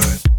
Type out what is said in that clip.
word.